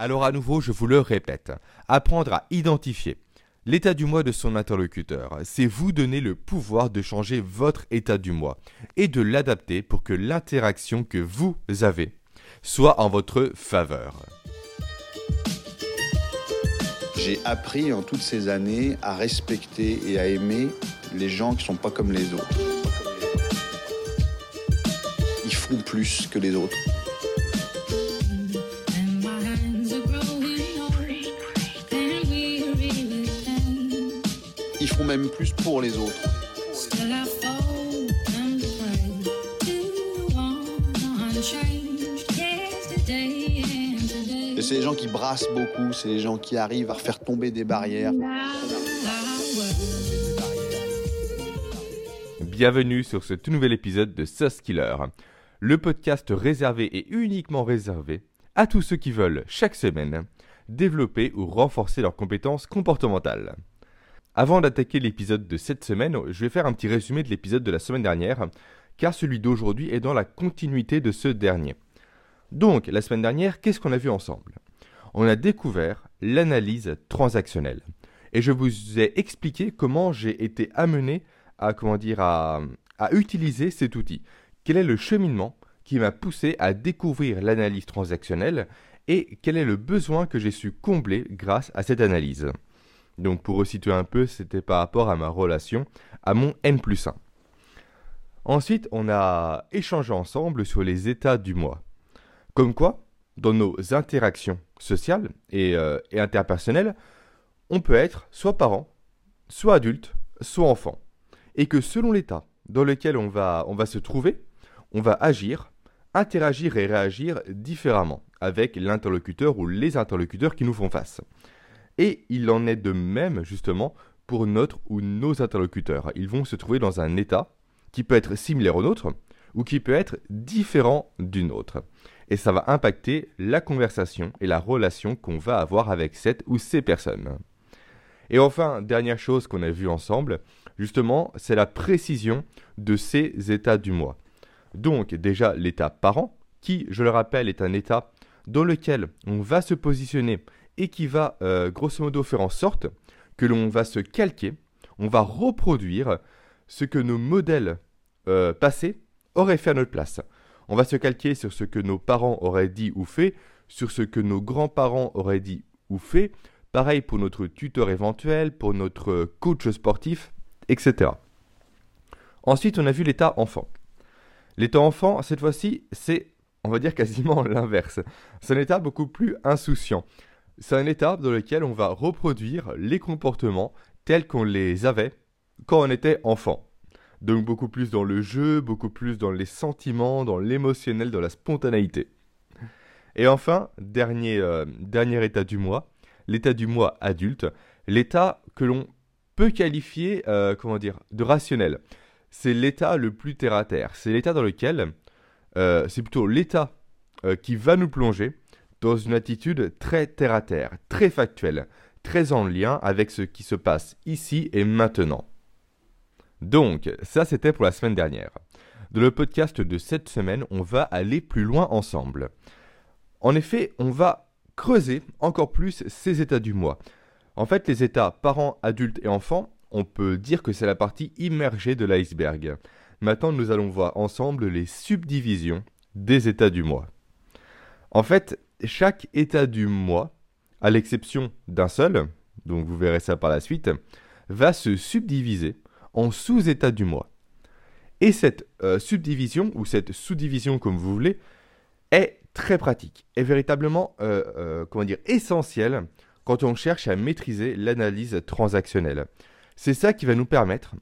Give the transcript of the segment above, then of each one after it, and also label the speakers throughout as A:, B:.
A: Alors à nouveau, je vous le répète, apprendre à identifier l'état du moi de son interlocuteur, c'est vous donner le pouvoir de changer votre état du moi et de l'adapter pour que l'interaction que vous avez soit en votre faveur.
B: J'ai appris en toutes ces années à respecter et à aimer les gens qui sont pas comme les autres. Ils font plus que les autres. Ils font même plus pour les autres. C'est les gens qui brassent beaucoup, c'est les gens qui arrivent à faire tomber des barrières.
A: Bienvenue sur ce tout nouvel épisode de Sauce Killer, le podcast réservé et uniquement réservé à tous ceux qui veulent chaque semaine développer ou renforcer leurs compétences comportementales. Avant d'attaquer l'épisode de cette semaine, je vais faire un petit résumé de l'épisode de la semaine dernière, car celui d'aujourd'hui est dans la continuité de ce dernier. Donc, la semaine dernière, qu'est-ce qu'on a vu ensemble? On a découvert l'analyse transactionnelle. Et je vous ai expliqué comment j'ai été amené à, utiliser cet outil. Quel est le cheminement qui m'a poussé à découvrir l'analyse transactionnelle et quel est le besoin que j'ai su combler grâce à cette analyse? Donc pour resituer un peu, c'était par rapport à ma relation à mon N plus 1. Ensuite, on a échangé ensemble sur les états du moi. Comme quoi, dans nos interactions sociales et, euh, interpersonnelles, on peut être soit parent, soit adulte, soit enfant. Et que selon l'état dans lequel on va se trouver, on va agir, interagir et réagir différemment avec l'interlocuteur ou les interlocuteurs qui nous font face. Et il en est de même justement pour notre ou nos interlocuteurs. Ils vont se trouver dans un état qui peut être similaire au nôtre ou qui peut être différent du nôtre. Et ça va impacter la conversation et la relation qu'on va avoir avec cette ou ces personnes. Et enfin, dernière chose qu'on a vue ensemble, justement, c'est la précision de ces états du moi. Donc déjà l'état parent, qui, je le rappelle, est un état dans lequel on va se positionner et qui va euh, grosso modo faire en sorte que l'on va se calquer, on va reproduire ce que nos modèles euh, passés auraient fait à notre place. On va se calquer sur ce que nos parents auraient dit ou fait, sur ce que nos grands-parents auraient dit ou fait, pareil pour notre tuteur éventuel, pour notre coach sportif, etc. Ensuite, on a vu l'état enfant. L'état enfant, cette fois-ci, c'est, on va dire, quasiment l'inverse. C'est un état beaucoup plus insouciant. C'est un état dans lequel on va reproduire les comportements tels qu'on les avait quand on était enfant. Donc beaucoup plus dans le jeu, beaucoup plus dans les sentiments, dans l'émotionnel, dans la spontanéité. Et enfin, dernier, euh, dernier état du moi, l'état du moi adulte, l'état que l'on peut qualifier, euh, comment dire, de rationnel. C'est l'état le plus terre à terre. C'est l'état dans lequel, euh, c'est plutôt l'état qui va nous plonger dans une attitude très terre à terre, très factuelle, très en lien avec ce qui se passe ici et maintenant. Donc, ça c'était pour la semaine dernière. Dans le podcast de cette semaine, on va aller plus loin ensemble. En effet, on va creuser encore plus ces états du moi. En fait, les états parents, adultes et enfants, on peut dire que c'est la partie immergée de l'iceberg. Maintenant, nous allons voir ensemble les subdivisions des états du moi. En fait, chaque état du moi, à l'exception d'un seul, donc vous verrez ça par la suite, va se subdiviser en sous-états du moi. Et cette euh, subdivision, ou cette sous-division comme vous voulez, est très pratique, est véritablement euh, euh, essentielle quand on cherche à maîtriser l'analyse transactionnelle. C'est ça qui va nous permettre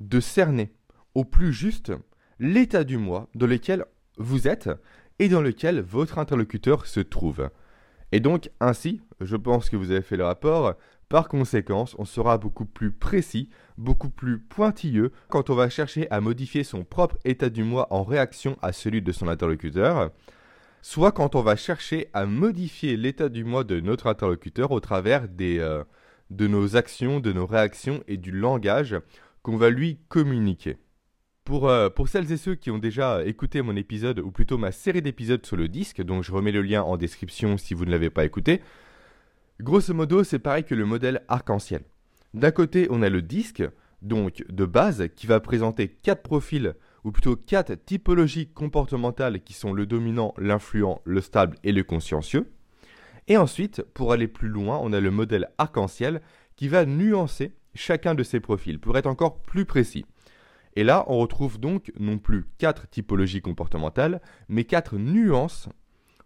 A: de cerner au plus juste l'état du moi dans lequel vous êtes et dans lequel votre interlocuteur se trouve. Et donc ainsi, je pense que vous avez fait le rapport, par conséquence, on sera beaucoup plus précis, beaucoup plus pointilleux quand on va chercher à modifier son propre état du moi en réaction à celui de son interlocuteur, soit quand on va chercher à modifier l'état du moi de notre interlocuteur au travers des, euh, de nos actions, de nos réactions et du langage qu'on va lui communiquer. Pour, euh, pour celles et ceux qui ont déjà écouté mon épisode, ou plutôt ma série d'épisodes sur le disque, donc je remets le lien en description si vous ne l'avez pas écouté, grosso modo c'est pareil que le modèle arc-en-ciel. D'un côté on a le disque, donc de base, qui va présenter quatre profils, ou plutôt quatre typologies comportementales qui sont le dominant, l'influent, le stable et le consciencieux. Et ensuite, pour aller plus loin, on a le modèle arc-en-ciel qui va nuancer chacun de ces profils pour être encore plus précis. Et là, on retrouve donc non plus quatre typologies comportementales, mais quatre nuances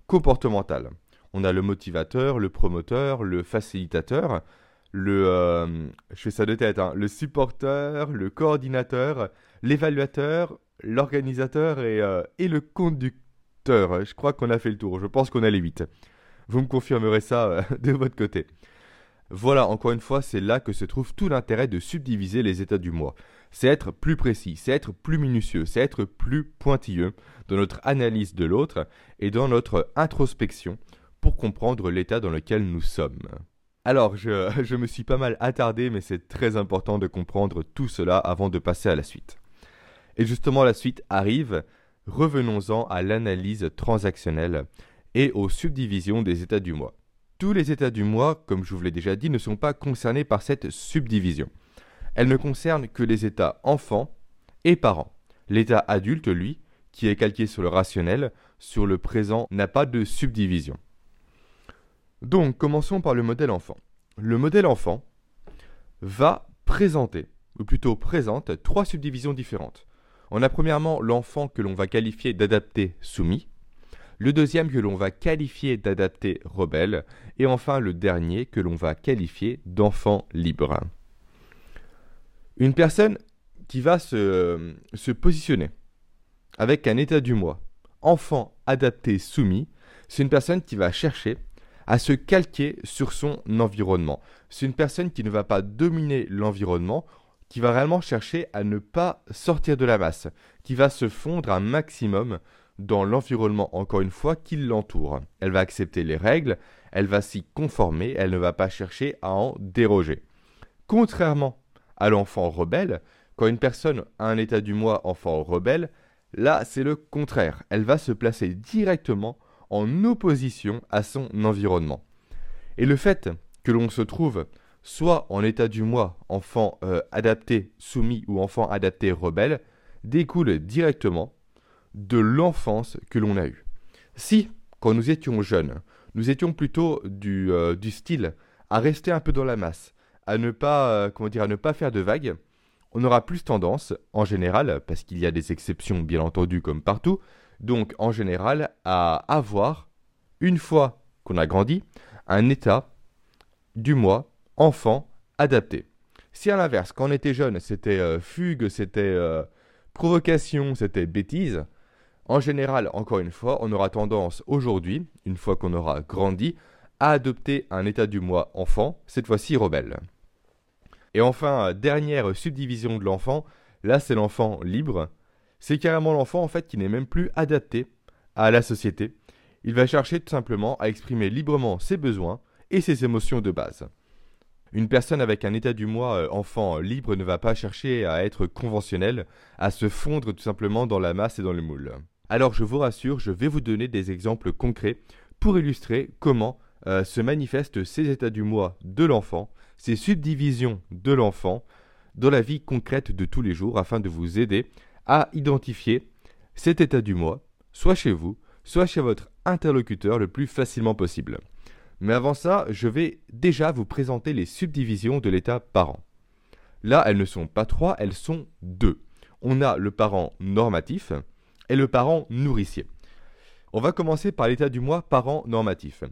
A: comportementales. On a le motivateur, le promoteur, le facilitateur, le, euh, je fais ça de tête, hein, le supporteur, le coordinateur, l'évaluateur, l'organisateur et, euh, et le conducteur. Je crois qu'on a fait le tour, je pense qu'on a les 8. Vous me confirmerez ça euh, de votre côté. Voilà, encore une fois, c'est là que se trouve tout l'intérêt de subdiviser les états du moi. C'est être plus précis, c'est être plus minutieux, c'est être plus pointilleux dans notre analyse de l'autre et dans notre introspection pour comprendre l'état dans lequel nous sommes. Alors, je, me suis pas mal attardé, mais c'est très important de comprendre tout cela avant de passer à la suite. Et justement, la suite arrive. Revenons-en à l'analyse transactionnelle et aux subdivisions des états du moi. Tous les états du moi, comme je vous l'ai déjà dit, ne sont pas concernés par cette subdivision. Elle ne concerne que les états enfants et parents. L'état adulte, lui, qui est calqué sur le rationnel, sur le présent, n'a pas de subdivision. Donc, commençons par le modèle enfant. Le modèle enfant va présenter, ou plutôt présente, trois subdivisions différentes. On a premièrement l'enfant que l'on va qualifier d'adapté soumis, le deuxième que l'on va qualifier d'adapté rebelle, et enfin le dernier que l'on va qualifier d'enfant libre. Une personne qui va se, positionner avec un état du moi, enfant adapté soumis, c'est une personne qui va chercher à se calquer sur son environnement. C'est une personne qui ne va pas dominer l'environnement, qui va réellement chercher à ne pas sortir de la masse, qui va se fondre un maximum dans l'environnement, encore une fois, qui l'entoure. Elle va accepter les règles, elle va s'y conformer, elle ne va pas chercher à en déroger. Contrairement à l'enfant rebelle, quand une personne a un état du moi enfant rebelle, là c'est le contraire. Elle va se placer directement en opposition à son environnement. Et le fait que l'on se trouve soit en état du moi enfant euh, adapté soumis ou enfant adapté rebelle découle directement de l'enfance que l'on a eue. Si, quand nous étions jeunes, nous étions plutôt du, euh, du style à rester un peu dans la masse, à ne pas, euh, comment dire, à ne pas faire de vagues, on aura plus tendance, en général, parce qu'il y a des exceptions bien entendu comme partout, donc en général à avoir, une fois qu'on a grandi, un état du moi enfant adapté. Si à l'inverse, quand on était jeune, c'était euh, fugue, c'était provocation, c'était bêtise, en général, encore une fois, on aura tendance aujourd'hui, une fois qu'on aura grandi, à adopter un état du moi enfant, cette fois-ci rebelle. Et enfin, dernière subdivision de l'enfant, là c'est l'enfant libre. C'est carrément l'enfant en fait qui n'est même plus adapté à la société. Il va chercher tout simplement à exprimer librement ses besoins et ses émotions de base. Une personne avec un état du moi euh, enfant libre ne va pas chercher à être conventionnel, à se fondre tout simplement dans la masse et dans le moule. Alors je vous rassure, je vais vous donner des exemples concrets pour illustrer comment euh, se manifestent ces états du moi de l'enfant, ces subdivisions de l'enfant dans la vie concrète de tous les jours afin de vous aider à identifier cet état du moi, soit chez vous, soit chez votre interlocuteur le plus facilement possible. Mais avant ça, je vais déjà vous présenter les subdivisions de l'état parent. Là, elles ne sont pas trois, elles sont deux. On a le parent normatif et le parent nourricier. On va commencer par l'état du moi parent normatif.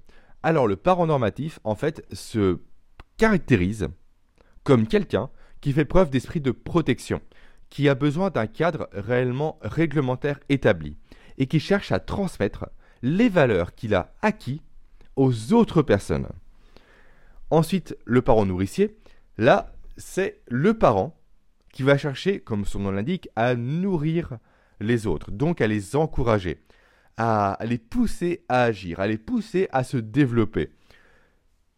A: Alors le parent normatif, en fait, se caractérise comme quelqu'un qui fait preuve d'esprit de protection, qui a besoin d'un cadre réellement réglementaire établi, et qui cherche à transmettre les valeurs qu'il a acquis aux autres personnes. Ensuite, le parent nourricier, là, c'est le parent qui va chercher, comme son nom l'indique, à nourrir les autres, donc à les encourager, à les pousser à agir, à les pousser à se développer.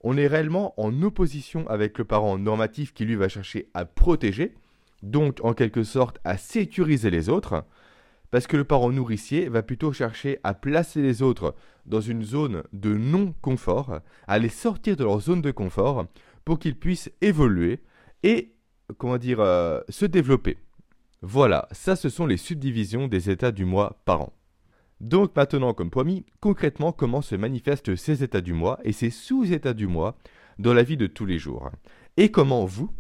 A: On est réellement en opposition avec le parent normatif qui lui va chercher à protéger, donc en quelque sorte à sécuriser les autres, parce que le parent nourricier va plutôt chercher à placer les autres dans une zone de non-confort, à les sortir de leur zone de confort pour qu'ils puissent évoluer et, comment dire, euh, se développer. Voilà, ça ce sont les subdivisions des états du moi par an. Donc maintenant, comme promis, concrètement comment se manifestent ces états du moi et ces sous-états du moi dans la vie de tous les jours? Et comment vous,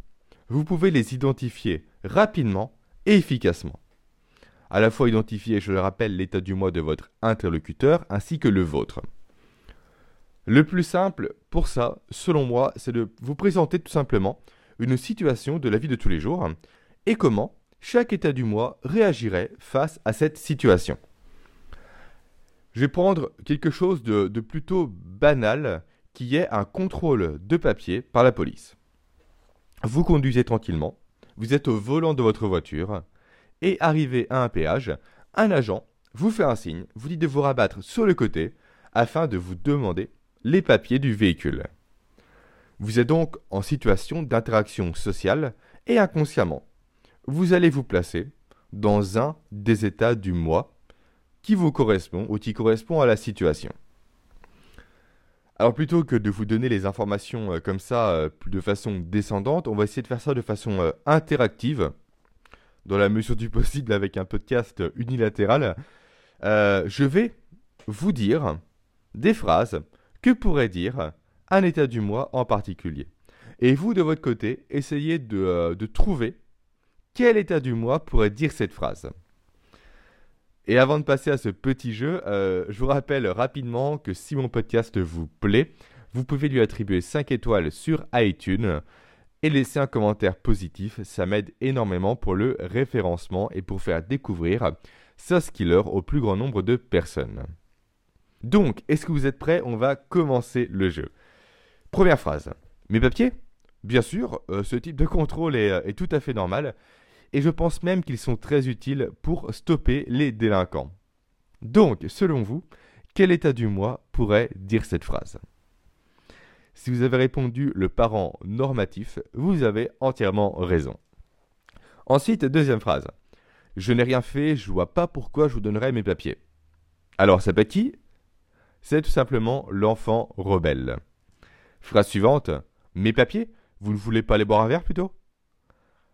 A: vous pouvez les identifier rapidement et efficacement? À la fois identifier, je le rappelle, l'état du moi de votre interlocuteur ainsi que le vôtre. Le plus simple pour ça, selon moi, c'est de vous présenter tout simplement une situation de la vie de tous les jours et comment chaque état du moi réagirait face à cette situation. Je vais prendre quelque chose de, de plutôt banal qui est un contrôle de papier par la police. Vous conduisez tranquillement, vous êtes au volant de votre voiture, et arrivé à un péage, un agent vous fait un signe, vous dit de vous rabattre sur le côté afin de vous demander les papiers du véhicule. Vous êtes donc en situation d'interaction sociale et inconsciemment, vous allez vous placer dans un des états du moi qui vous correspond ou qui correspond à la situation. Alors plutôt que de vous donner les informations euh, comme ça euh, de façon descendante, on va essayer de faire ça de façon euh, interactive, dans la mesure du possible avec un podcast unilatéral. Je vais vous dire des phrases que pourrait dire un état du moi en particulier. Et vous, de votre côté, essayez de trouver quel état du moi pourrait dire cette phrase? Et avant de passer à ce petit jeu, euh, je vous rappelle rapidement que si mon podcast vous plaît, vous pouvez lui attribuer 5 étoiles sur iTunes et laisser un commentaire positif. Ça m'aide énormément pour le référencement et pour faire découvrir Skiller au plus grand nombre de personnes. Donc, est-ce que vous êtes prêts? On va commencer le jeu. Première phrase. Mes papiers? Bien sûr, euh, ce type de contrôle est, euh, est tout à fait normal et je pense même qu'ils sont très utiles pour stopper les délinquants. Donc, selon vous, quel état du moi pourrait dire cette phrase? Si vous avez répondu le parent normatif, vous avez entièrement raison. Ensuite, deuxième phrase. Je n'ai rien fait, je vois pas pourquoi je vous donnerais mes papiers. Alors, ça peut qui? C'est tout simplement l'enfant rebelle. Phrase suivante. Mes papiers? Vous ne voulez pas les boire un verre plutôt?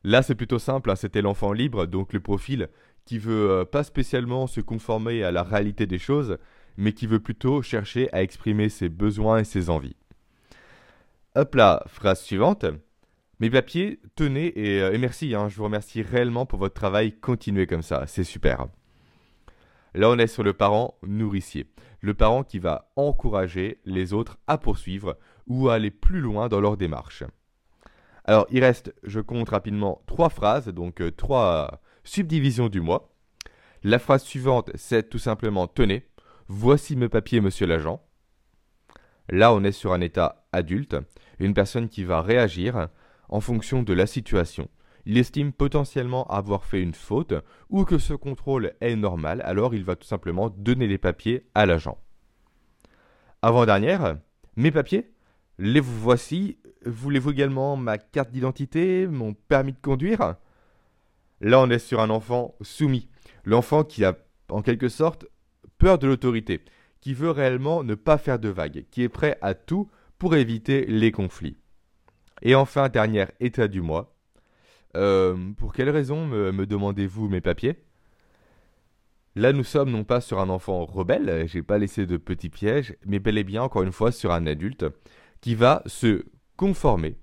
A: Là, c'est plutôt simple, hein, c'était l'enfant libre, donc le profil qui veut euh, pas spécialement se conformer à la réalité des choses, mais qui veut plutôt chercher à exprimer ses besoins et ses envies. Hop là, phrase suivante. Mes papiers, tenez et, euh, merci, hein, je vous remercie réellement pour votre travail, continuez comme ça, c'est super. Là, on est sur le parent nourricier, le parent qui va encourager les autres à poursuivre ou à aller plus loin dans leur démarche. Alors, il reste, je compte rapidement, trois phrases, donc euh, trois subdivisions du moi. La phrase suivante, c'est tout simplement Tenez, voici mes papiers, monsieur l'agent. Là, on est sur un état adulte, une personne qui va réagir en fonction de la situation. Il estime potentiellement avoir fait une faute ou que ce contrôle est normal, alors il va tout simplement donner les papiers à l'agent. Avant-dernière, mes papiers? Les voici, Voulez-vous également ma carte d'identité, mon permis de conduire? Là, on est sur un enfant soumis. L'enfant qui a, en quelque sorte, peur de l'autorité, qui veut réellement ne pas faire de vagues, qui est prêt à tout pour éviter les conflits. Et enfin, dernier état du mois. Euh, pour quelle raison me, me demandez-vous mes papiers? Là, nous sommes non pas sur un enfant rebelle, j'ai pas laissé de petits pièges, mais bel et bien, encore une fois, sur un adulte qui va se conformer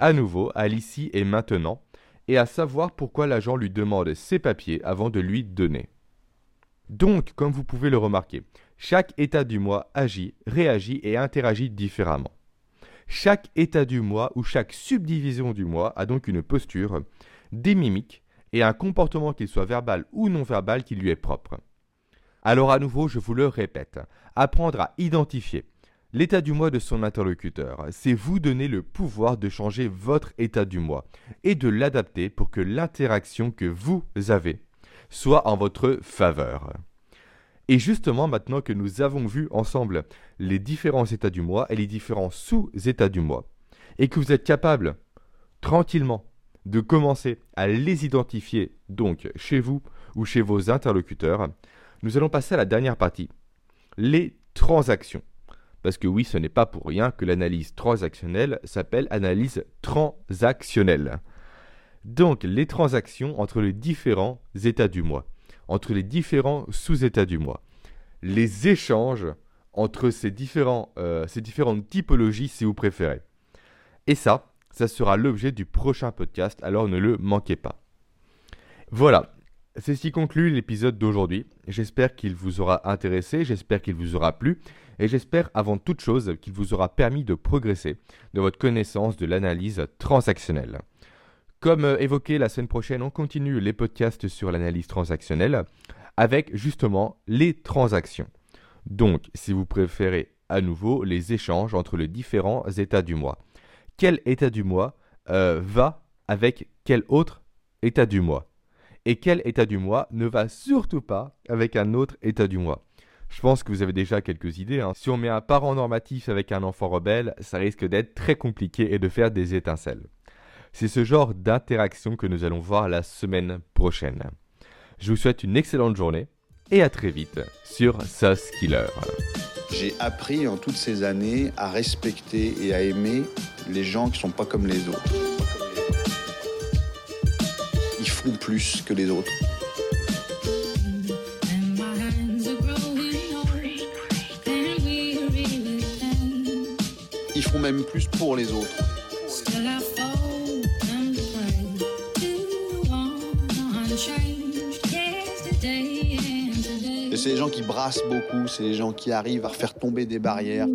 A: à nouveau à l'ici et maintenant et à savoir pourquoi l'agent lui demande ses papiers avant de lui donner. Donc, comme vous pouvez le remarquer, chaque état du moi agit, réagit et interagit différemment. Chaque état du moi ou chaque subdivision du moi a donc une posture, des mimiques et un comportement qu'il soit verbal ou non verbal qui lui est propre. Alors à nouveau, je vous le répète, apprendre à identifier L'état du moi de son interlocuteur, c'est vous donner le pouvoir de changer votre état du moi et de l'adapter pour que l'interaction que vous avez soit en votre faveur. Et justement, maintenant que nous avons vu ensemble les différents états du moi et les différents sous-états du moi, et que vous êtes capable, tranquillement, de commencer à les identifier donc chez vous ou chez vos interlocuteurs, nous allons passer à la dernière partie, les transactions. Parce que oui, ce n'est pas pour rien que l'analyse transactionnelle s'appelle analyse transactionnelle. Donc les transactions entre les différents états du mois, entre les différents sous-états du mois, les échanges entre ces, différents, euh, différentes typologies si vous préférez. Et ça, ça sera l'objet du prochain podcast, alors ne le manquez pas. Voilà, c'est ce qui conclut l'épisode d'aujourd'hui. J'espère qu'il vous aura intéressé, j'espère qu'il vous aura plu, et j'espère avant toute chose qu'il vous aura permis de progresser dans votre connaissance de l'analyse transactionnelle. Comme euh, évoqué la semaine prochaine, on continue les podcasts sur l'analyse transactionnelle avec justement les transactions. Donc, si vous préférez à nouveau les échanges entre les différents états du mois. Quel état du mois euh, va avec quel autre état du mois? Et quel état du mois ne va surtout pas avec un autre état du mois je pense que vous avez déjà quelques idées. hein. Si on met un parent normatif avec un enfant rebelle, ça risque d'être très compliqué et de faire des étincelles. C'est ce genre d'interaction que nous allons voir la semaine prochaine. Je vous souhaite une excellente journée et à très vite sur Sauce Killer.
B: J'ai appris en toutes ces années à respecter et à aimer les gens qui sont pas comme les autres. Font plus que les autres. Ils font même plus pour les autres. Et c'est les gens qui brassent beaucoup, c'est les gens qui arrivent à faire tomber des barrières.